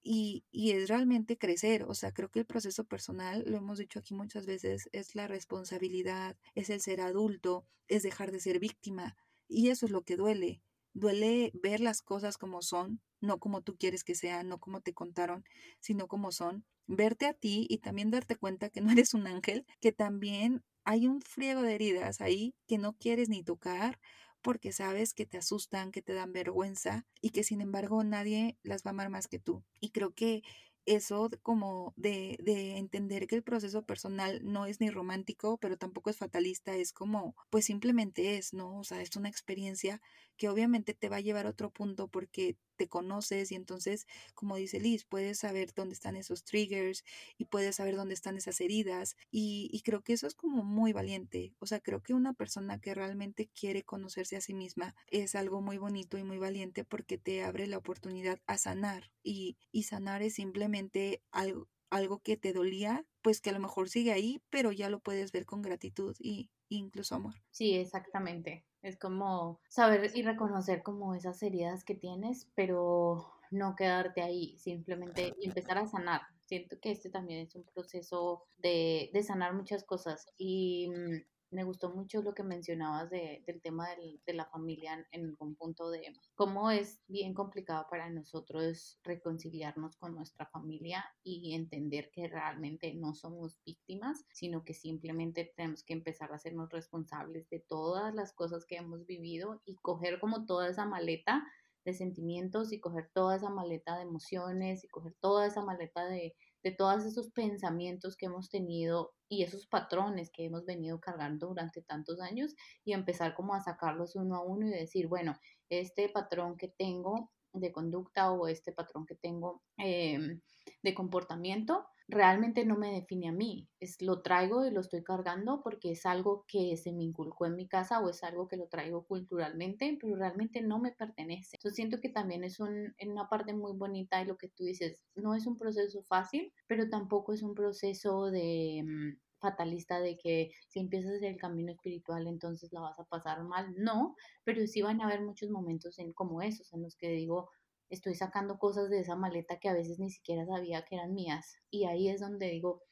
A: Y, y, es realmente crecer. O sea, creo que el proceso personal, lo hemos dicho aquí muchas veces, es la responsabilidad, es el ser adulto, es dejar de ser víctima. Y eso es lo que duele. Duele ver las cosas como son, no como tú quieres que sean, no como te contaron, sino como son. Verte a ti y también darte cuenta que no eres un ángel, que también hay un friego de heridas ahí que no quieres ni tocar porque sabes que te asustan, que te dan vergüenza y que sin embargo nadie las va a amar más que tú. Y creo que eso como de, de, entender que el proceso personal no es ni romántico, pero tampoco es fatalista, es como, pues simplemente es, ¿no? O sea, es una experiencia que obviamente te va a llevar a otro punto porque te conoces y entonces, como dice Liz, puedes saber dónde están esos triggers y puedes saber dónde están esas heridas y, y creo que eso es como muy valiente. O sea, creo que una persona que realmente quiere conocerse a sí misma es algo muy bonito y muy valiente porque te abre la oportunidad a sanar y, y sanar es simplemente algo, algo que te dolía, pues que a lo mejor sigue ahí, pero ya lo puedes ver con gratitud y incluso amor.
B: Sí, exactamente. Es como saber y reconocer como esas heridas que tienes, pero no quedarte ahí, simplemente empezar a sanar. Siento que este también es un proceso de, de sanar muchas cosas y mm, me gustó mucho lo que mencionabas de, del tema del, de la familia en algún punto de cómo es bien complicado para nosotros reconciliarnos con nuestra familia y entender que realmente no somos víctimas, sino que simplemente tenemos que empezar a hacernos responsables de todas las cosas que hemos vivido y coger como toda esa maleta de sentimientos y coger toda esa maleta de emociones y coger toda esa maleta de, de todos esos pensamientos que hemos tenido y esos patrones que hemos venido cargando durante tantos años y empezar como a sacarlos uno a uno y decir, bueno, este patrón que tengo de conducta o este patrón que tengo em, de comportamiento realmente no me define a mí, es lo traigo y lo estoy cargando porque es algo que se me inculcó en mi casa o es algo que lo traigo culturalmente, pero realmente no me pertenece. Entonces siento que también es un, una parte muy bonita y lo que tú dices, no es un proceso fácil, pero tampoco es un proceso de mm, fatalista de que si empiezas el camino espiritual entonces la vas a pasar mal, no, pero sí van a haber muchos momentos en como esos en los que digo, estoy sacando cosas de esa maleta que a veces ni siquiera sabía que eran mías. Y ahí es donde digo,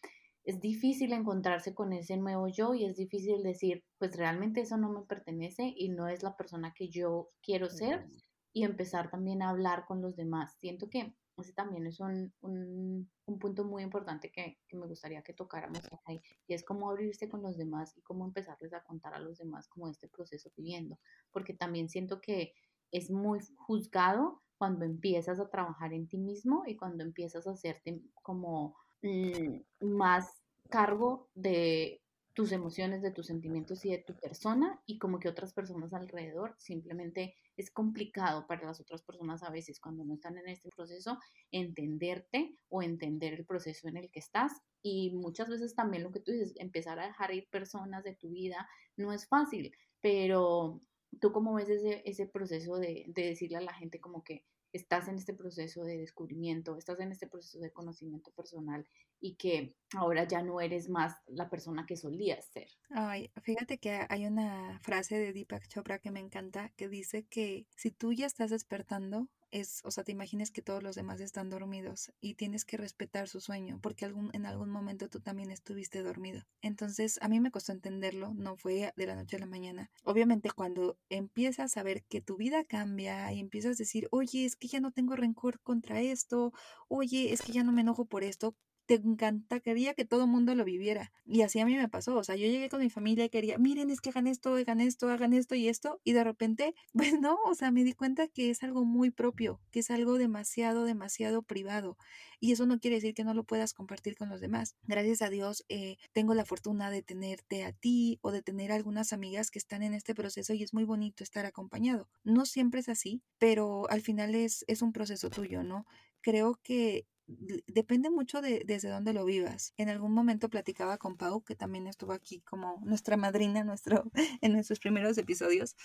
B: es difícil encontrarse con ese nuevo yo y es difícil decir, pues realmente eso no me pertenece y no es la persona que yo quiero ser y empezar también a hablar con los demás. Siento que ese también es un, un, un punto muy importante que, que, me gustaría que tocáramos ahí y es cómo abrirse con los demás y cómo empezarles a contar a los demás como este proceso viviendo, porque también siento que es muy juzgado cuando empiezas a trabajar en ti mismo y cuando empiezas a hacerte como mm, más cargo de tus emociones, de tus sentimientos y de tu persona y como que otras personas alrededor. Simplemente es complicado para las otras personas a veces cuando no están en este proceso entenderte o entender el proceso en el que estás. Y muchas veces también lo que tú dices, empezar a dejar ir personas de tu vida no es fácil, pero ¿Tú cómo ves ese, proceso de, de, decirle a la gente como que estás en este proceso de descubrimiento, estás en este proceso de conocimiento personal y que ahora ya no eres más la persona que solías ser?
A: Ay, fíjate que hay una frase de Deepak Chopra que me encanta que dice que si tú ya estás despertando, es, o sea, te imagines que todos los demás están dormidos y tienes que respetar su sueño porque algún, en algún momento tú también estuviste dormido. Entonces, a mí me costó entenderlo, no fue de la noche a la mañana. Obviamente, cuando empiezas a ver que tu vida cambia y empiezas a decir, oye, es que ya no tengo rencor contra esto, oye, es que ya no me enojo por esto, te encantaría que todo el mundo lo viviera. Y así a mí me pasó. O sea, yo llegué con mi familia y quería, miren, es que hagan esto, hagan esto, hagan esto y esto. Y de repente, pues no, o sea, me di cuenta que es algo muy propio, que es algo demasiado, demasiado privado. Y eso no quiere decir que no lo puedas compartir con los demás. Gracias a Dios, eh, tengo la fortuna de tenerte a ti o de tener algunas amigas que están en este proceso y es muy bonito estar acompañado. No siempre es así, pero al final es, es un proceso tuyo, ¿no? Creo que depende mucho de desde dónde lo vivas. En algún momento platicaba con Pau, que también estuvo aquí como nuestra madrina nuestro, en nuestros primeros episodios.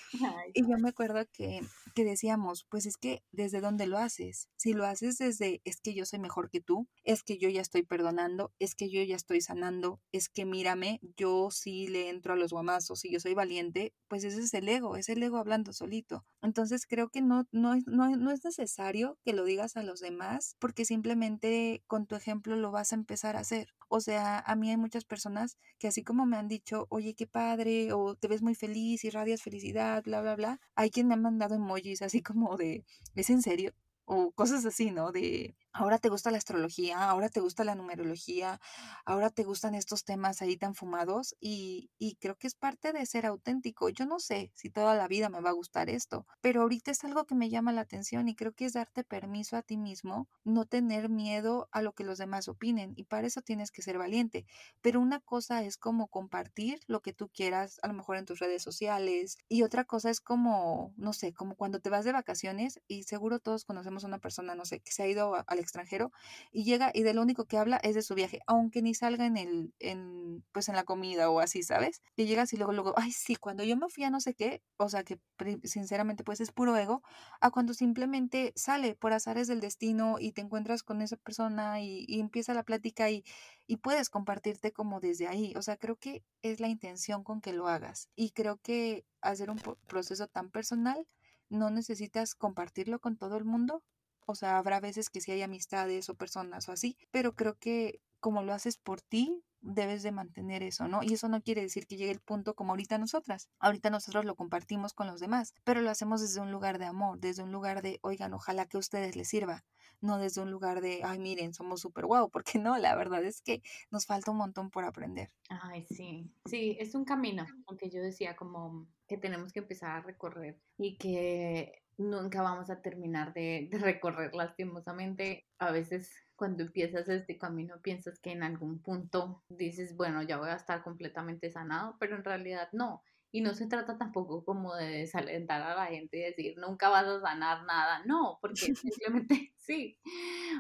A: y yo me acuerdo que, que decíamos, pues es que desde dónde lo haces. Si lo haces desde es que yo soy mejor que tú, es que yo ya estoy perdonando, es que yo ya estoy sanando, es que mírame, yo sí le entro a los guamazos y yo soy valiente, pues ese es el ego, es el ego hablando solito. Entonces creo que no, no, no, no es necesario que lo digas a los demás porque simplemente con tu ejemplo lo vas a empezar a hacer. O sea, a mí hay muchas personas que así como me han dicho, oye, qué padre, o te ves muy feliz y radias felicidad, bla, bla, bla, hay quien me ha mandado emojis así como de, ¿es en serio? O cosas así, ¿no? De, ahora te gusta la astrología, ahora te gusta la numerología, ahora te gustan estos temas ahí tan fumados y, y, creo que es parte de ser auténtico. Yo no sé si toda la vida me va a gustar esto, pero ahorita es algo que me llama la atención y creo que es darte permiso a ti mismo, no tener miedo a lo que los demás opinen y para eso tienes que ser valiente. Pero una cosa es como compartir lo que tú quieras, a lo mejor en tus redes sociales y otra cosa es como, no sé, como cuando te vas de vacaciones y seguro todos conocemos a una persona, no sé, que se ha ido extranjero y llega y de lo único que habla es de su viaje, aunque ni salga en el, en, pues en la comida o así, ¿sabes? Que llegas y luego, luego, ay, sí, cuando yo me fui a no sé qué, o sea que sinceramente pues es puro ego, a cuando simplemente sale por azares del destino y te encuentras con esa persona y, y empieza la plática y, y puedes compartirte como desde ahí. O sea, creo que es la intención con que lo hagas. Y creo que hacer un proceso tan personal no necesitas compartirlo con todo el mundo, o sea, habrá veces que sí hay amistades o personas o así, pero creo que como lo haces por ti, debes de mantener eso, ¿no? Y eso no quiere decir que llegue el punto como ahorita nosotras. Ahorita nosotros lo compartimos con los demás, pero lo hacemos desde un lugar de amor, desde un lugar de, oigan, ojalá que a ustedes les sirva, no desde un lugar de, ay, miren, somos súper guau, porque no, la verdad es que nos falta un montón por aprender.
B: Ay, sí, sí, es un camino, aunque yo decía como que tenemos que empezar a recorrer y que nunca vamos a terminar de, de, recorrer lastimosamente. A veces cuando empiezas este camino piensas que en algún punto dices, bueno, ya voy a estar completamente sanado, pero en realidad no. Y no se trata tampoco como de desalentar a la gente y decir, nunca vas a sanar nada. No, porque simplemente sí.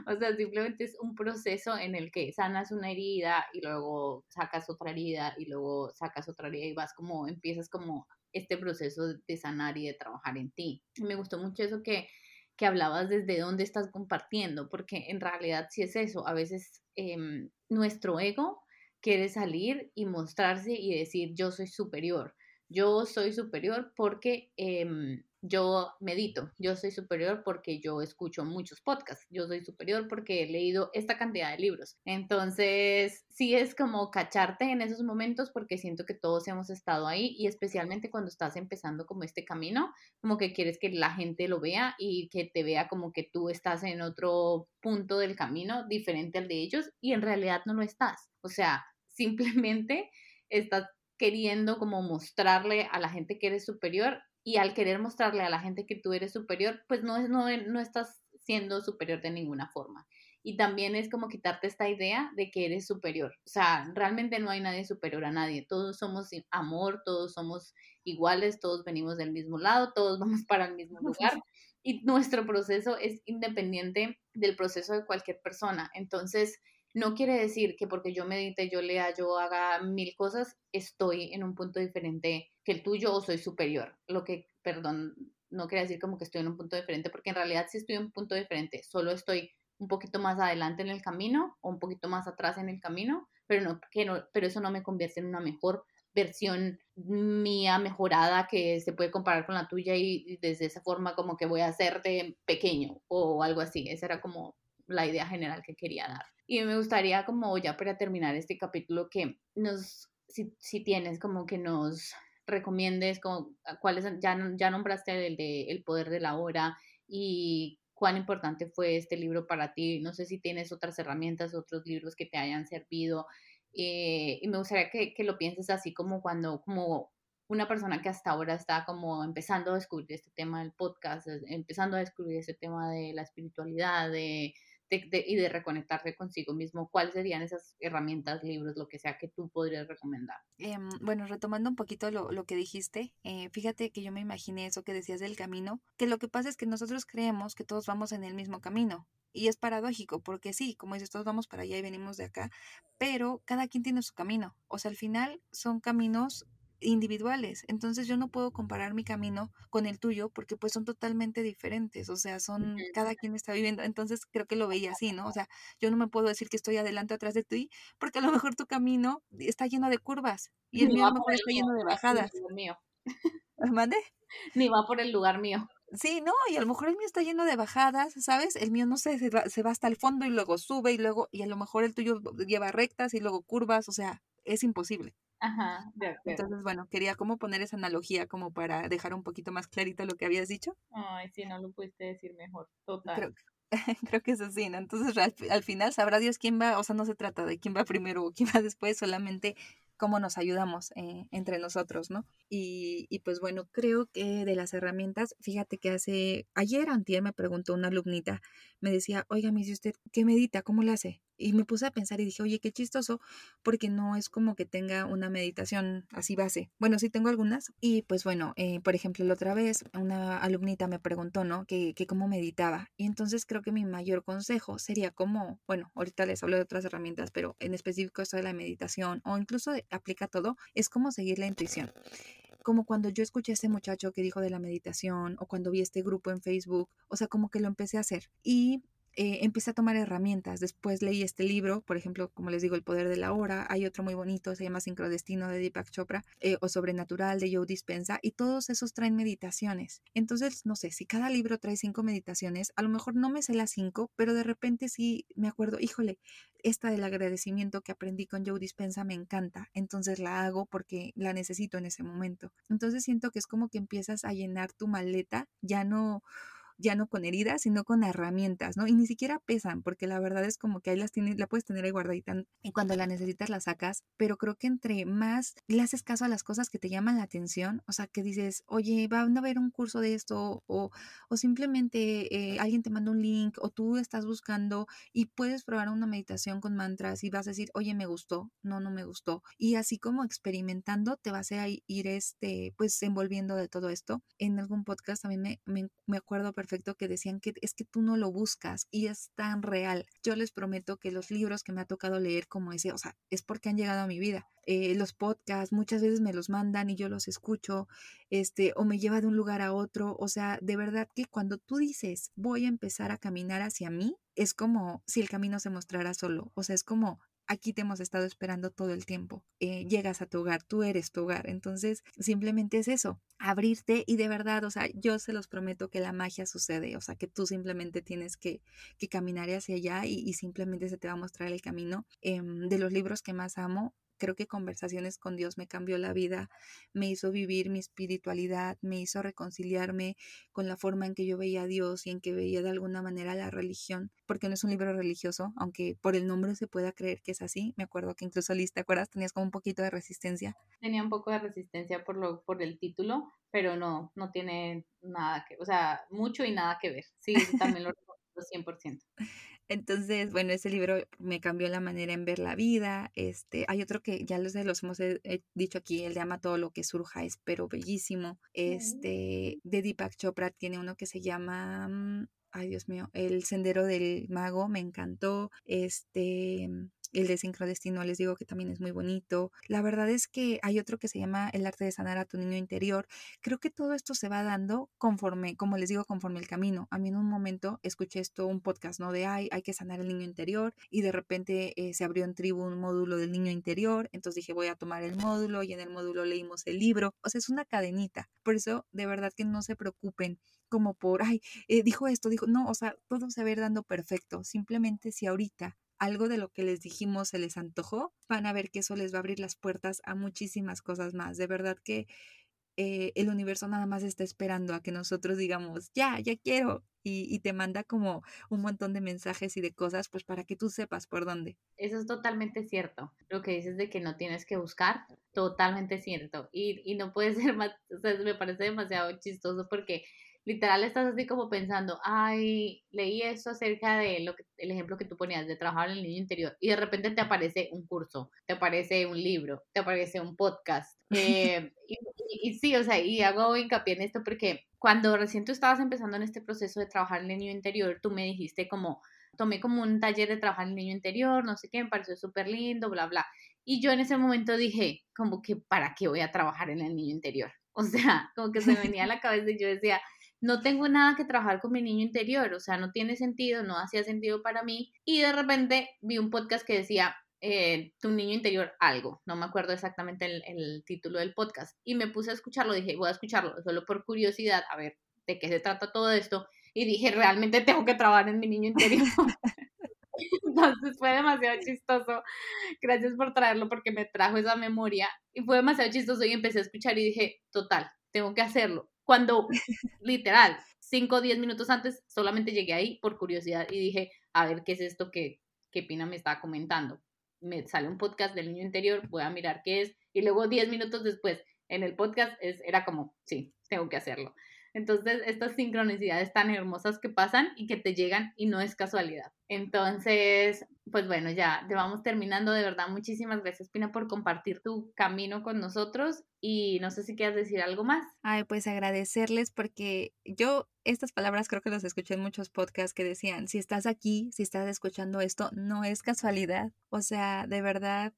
B: O sea, simplemente es un proceso en el que sanas una herida y luego sacas otra herida y luego sacas otra herida y vas como, empiezas como este proceso de sanar y de trabajar en ti. Me gustó mucho eso que, que hablabas desde dónde estás compartiendo, porque en realidad sí es eso. A veces em, nuestro ego quiere salir y mostrarse y decir yo soy superior yo soy superior porque em, yo medito, yo soy superior porque yo escucho muchos podcasts, yo soy superior porque he leído esta cantidad de libros. Entonces, sí es como cacharte en esos momentos porque siento que todos hemos estado ahí y especialmente cuando estás empezando como este camino, como que quieres que la gente lo vea y que te vea como que tú estás en otro punto del camino diferente al de ellos y en realidad no lo estás. O sea, simplemente estás queriendo como mostrarle a la gente que eres superior y al querer mostrarle a la gente que tú eres superior, pues no, no, no estás siendo superior de ninguna forma. Y también es como quitarte esta idea de que eres superior. O sea, realmente no hay nadie superior a nadie. Todos somos amor, todos somos iguales, todos venimos del mismo lado, todos vamos para el mismo lugar. Y nuestro proceso es independiente del proceso de cualquier persona. Entonces, no quiere decir que porque yo medite, yo lea, yo haga mil cosas, estoy en un punto diferente que el tuyo o soy superior. Lo que, perdón, no quiere decir como que estoy en un punto diferente, porque en realidad sí estoy en un punto diferente, solo estoy un poquito más adelante en el camino o un poquito más atrás en el camino, pero, no, que no, pero eso no me convierte en una mejor versión mía mejorada que se puede comparar con la tuya y, desde esa forma como que voy a hacerte pequeño o algo así. Esa era como la idea general que quería dar. Y me gustaría como ya para terminar este capítulo que nos, si, si tienes como que nos recomiendes como cuáles, ya, ya nombraste el de El Poder de la Hora y cuán importante fue este libro para ti. No sé si tienes otras herramientas, otros libros que te hayan servido. Eh, y me gustaría que, que, lo pienses así como cuando, como una persona que hasta ahora está como empezando a descubrir este tema del podcast, empezando a descubrir este tema de la espiritualidad, de, y de reconectarse consigo mismo, ¿cuáles serían esas herramientas, libros, lo que sea que tú podrías recomendar?
A: Em, bueno, retomando un poquito lo, lo que dijiste, eh, fíjate que yo me imaginé eso que decías del camino, que lo que pasa es que nosotros creemos que todos vamos en el mismo camino. Y es paradójico, porque sí, como dices, todos vamos para allá y venimos de acá, pero cada quien tiene su camino. O sea, al final son caminos individuales. Entonces yo no puedo comparar mi camino con el tuyo porque pues son totalmente diferentes, o sea, son cada quien está viviendo. Entonces creo que lo veía así, ¿no? O sea, yo no me puedo decir que estoy adelante o atrás de ti porque a lo mejor tu camino está lleno de curvas y el mío a lo mejor está lleno de bajadas.
B: Mío.
A: ¿Mande?
B: Ni va por el lugar mío.
A: Sí, no, y a lo mejor el mío está lleno de bajadas, ¿sabes? El mío no sé, se va, se va hasta el fondo y luego sube y luego, y a lo mejor el tuyo lleva rectas y luego curvas, o sea, es imposible.
B: Ajá, de
A: Entonces, bueno, quería como poner esa analogía como para dejar un poquito más clarito lo que habías dicho.
B: Ay, sí, no lo pudiste decir mejor, total.
A: Creo que es así, ¿no? Entonces al, final sabrá Dios quién va, o sea, no se trata de quién va primero o quién va después, solamente cómo nos ayudamos eh, entre nosotros, ¿no? Y, y, pues bueno, creo que de las herramientas, fíjate que hace, ayer antier me preguntó una alumnita, me decía, oiga, me dice usted, ¿qué medita? ¿Cómo le hace? Y me puse a pensar y dije, oye, qué chistoso, porque no es como que tenga una meditación así base. Bueno, sí tengo algunas. Y pues bueno, eh, por ejemplo, la otra vez una alumnita me preguntó, ¿no? Que, que cómo meditaba. Y entonces creo que mi mayor consejo sería como, bueno, ahorita les hablo de otras herramientas, pero en específico esto de la meditación o incluso aplica todo, es como seguir la intuición como cuando yo escuché a este muchacho que dijo de la meditación o cuando vi este grupo en Facebook, o sea, como que lo empecé a hacer. Y eh, empecé a tomar herramientas. Después leí este libro, por ejemplo, como les digo, El Poder de la Hora. Hay otro muy bonito, se llama Sincrodestino de Deepak Chopra eh, o Sobrenatural de Joe Dispensa y todos esos traen meditaciones. Entonces, no sé, si cada libro trae cinco meditaciones, a lo mejor no me sé las cinco, pero de repente sí me acuerdo, híjole, esta del agradecimiento que aprendí con Joe Dispensa me encanta, entonces la hago porque la necesito en ese momento. Entonces siento que es como que empiezas a llenar tu maleta, ya no ya no con heridas, sino con herramientas, ¿no? Y ni siquiera pesan, porque la verdad es como que ahí las tienes, la puedes tener ahí guardadita y cuando la necesitas la sacas, pero creo que entre más le haces caso a las cosas que te llaman la atención, o sea, que dices, oye, va a haber un curso de esto, o, o simplemente eh, alguien te manda un link, o tú estás buscando y puedes probar una meditación con mantras y vas a decir, oye, me gustó, no, no me gustó. Y así como experimentando, te vas a ir, este, pues, envolviendo de todo esto. En algún podcast también me, me, me acuerdo perfectamente que decían que es que tú no lo buscas y es tan real. Yo les prometo que los libros que me ha tocado leer como ese, o sea, es porque han llegado a mi vida. Eh, los podcasts muchas veces me los mandan y yo los escucho, este, o me lleva de un lugar a otro. O sea, de verdad que cuando tú dices voy a empezar a caminar hacia mí, es como si el camino se mostrara solo. O sea, es como aquí te hemos estado esperando todo el tiempo. Eh, llegas a tu hogar, tú eres tu hogar. Entonces, simplemente es eso, abrirte y de verdad, o sea, yo se los prometo que la magia sucede, o sea, que tú simplemente tienes que, que caminar hacia allá y, simplemente se te va a mostrar el camino. Em, de los libros que más amo, Creo que conversaciones con Dios me cambió la vida, me hizo vivir mi espiritualidad, me hizo reconciliarme con la forma en que yo veía a Dios y en que veía de alguna manera la religión, porque no es un libro religioso, aunque por el nombre se pueda creer que es así. Me acuerdo que incluso Liz, ¿te acuerdas? Tenías como un poquito de resistencia.
B: Tenía un poco de resistencia por lo por el título, pero no, no tiene nada que, o sea, mucho y nada que ver. Sí, también lo recomiendo 100%.
A: Entonces, bueno, ese libro me cambió la manera en ver la vida. Este, hay otro que ya los, los hemos eh, dicho aquí, el de Ama todo lo que surja, es pero bellísimo. Este, de Deepak Chopra tiene uno que se llama, mm, ay Dios mío, El Sendero del Mago, me encantó. Este, el de sincrodestino les digo que también es muy bonito. La verdad es que hay otro que se llama El arte de sanar a tu niño interior. Creo que todo esto se va dando conforme, como les digo, conforme el camino. A mí en un momento escuché esto, un podcast, ¿no? De, ay, hay que sanar el niño interior y de repente eh, se abrió en tribu un módulo del niño interior. Entonces dije, voy a tomar el módulo y en el módulo leímos el libro. O sea, es una cadenita. Por eso, de verdad que no se preocupen como por, ay, eh, dijo esto, dijo, no, o sea, todo se va a ir dando perfecto. Simplemente si ahorita algo de lo que les dijimos se les antojó, van a ver que eso les va a abrir las puertas a muchísimas cosas más. De verdad que eh, el universo nada más está esperando a que nosotros digamos, ya, ya quiero. Y, te manda como un montón de mensajes y de cosas, pues para que tú sepas por dónde.
B: Eso es totalmente cierto. Lo que dices de que no tienes que buscar, totalmente cierto. Y, y no puede ser más, o sea, me parece demasiado chistoso porque literal estás así como pensando, ay, leí eso acerca de lo que, el ejemplo que tú ponías de trabajar en el niño interior y de repente te aparece un curso, te aparece un libro, te aparece un podcast. Eh, y, sí, o sea, y hago hincapié en esto porque cuando recién tú estabas empezando en este proceso de trabajar en el niño interior, tú me dijiste como, tomé como un taller de trabajar en el niño interior, no sé qué, me pareció súper lindo, bla, bla. Y yo en ese momento dije, como que, ¿para qué voy a trabajar en el niño interior? O sea, como que se me venía a la cabeza y yo decía, no tengo nada que trabajar con mi niño interior, o sea, no tiene sentido, no hacía sentido para mí. Y de repente vi un podcast que decía, eh, tu niño interior algo, no me acuerdo exactamente el, título del podcast, y me puse a escucharlo, dije, voy a escucharlo solo por curiosidad, a ver de qué se trata todo esto, y dije, realmente tengo que trabajar en mi niño interior. Entonces fue demasiado chistoso. Gracias por traerlo porque me trajo esa memoria y fue demasiado chistoso y empecé a escuchar y dije, total, tengo que hacerlo cuando literal, 5 o 10 minutos antes, solamente llegué ahí por curiosidad y dije, a ver qué es esto que, que Pina me estaba comentando. Me sale un podcast del niño interior, voy a mirar qué es. Y luego 10 minutos después, en el podcast, es, era como, sí, tengo que hacerlo. Entonces, estas sincronicidades tan hermosas que pasan y que te llegan y no es casualidad. Entonces, pues bueno, ya, te vamos terminando. De verdad, muchísimas gracias, Pina, por compartir tu camino con nosotros. Y no sé si quieres decir algo más.
A: Ay, pues agradecerles porque yo estas palabras creo que las escuché en muchos podcasts que decían, si estás aquí, si estás escuchando esto, no es casualidad. O sea, de verdad,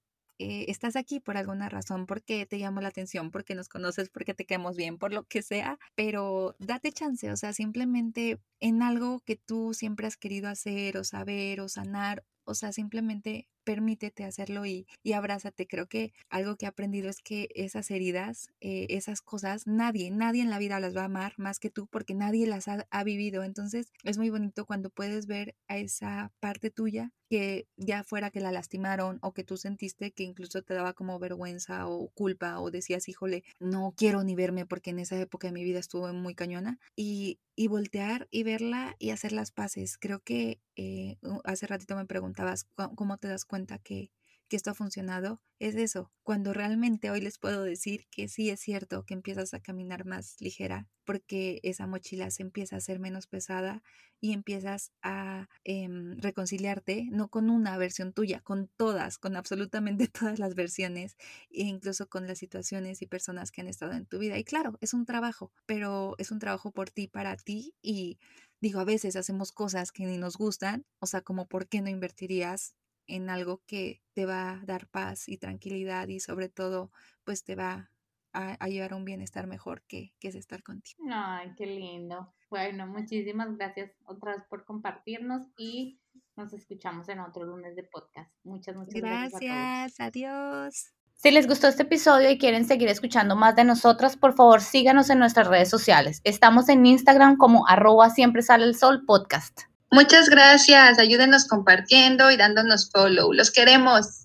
A: estás aquí por alguna razón, porque te llamo la atención, porque nos conoces, porque te quedamos bien, por lo que sea, pero date chance, o sea, simplemente en algo que tú siempre has querido hacer o saber o sanar, o sea, simplemente permítete hacerlo y, y abrázate. Creo que algo que he aprendido es que esas heridas, eh, esas cosas, nadie, nadie en la vida las va a amar más que tú porque nadie las ha, ha, vivido. Entonces es muy bonito cuando puedes ver a esa parte tuya que ya fuera que la lastimaron o que tú sentiste que incluso te daba como vergüenza o culpa o decías, híjole, no quiero ni verme porque en esa época de mi vida estuve muy cañona y, y voltear y verla y hacer las paces. Creo que eh, hace ratito me preguntabas cómo te das cuenta que, que esto ha funcionado, es eso, cuando realmente hoy les puedo decir que sí es cierto que empiezas a caminar más ligera, porque esa mochila se empieza a hacer menos pesada y empiezas a eh, reconciliarte, no con una versión tuya, con todas, con absolutamente todas las versiones, e incluso con las situaciones y personas que han estado en tu vida. Y claro, es un trabajo, pero es un trabajo por ti, para ti y digo, a veces hacemos cosas que ni nos gustan, o sea, como por qué no invertirías en algo que te va a dar paz y tranquilidad y sobre todo, pues te va a, llevar a un bienestar mejor que, que es estar contigo.
B: Ay, qué lindo. Bueno, muchísimas gracias otra vez por compartirnos y nos escuchamos en otro lunes de podcast. Muchas, muchas gracias.
A: Gracias, adiós.
B: Si les gustó este episodio y quieren seguir escuchando más de nosotras, por favor síganos en nuestras redes sociales. Estamos en Instagram como arroba siempre sale el sol podcast.
C: Muchas gracias, ayúdenos compartiendo y dándonos follow. Los queremos.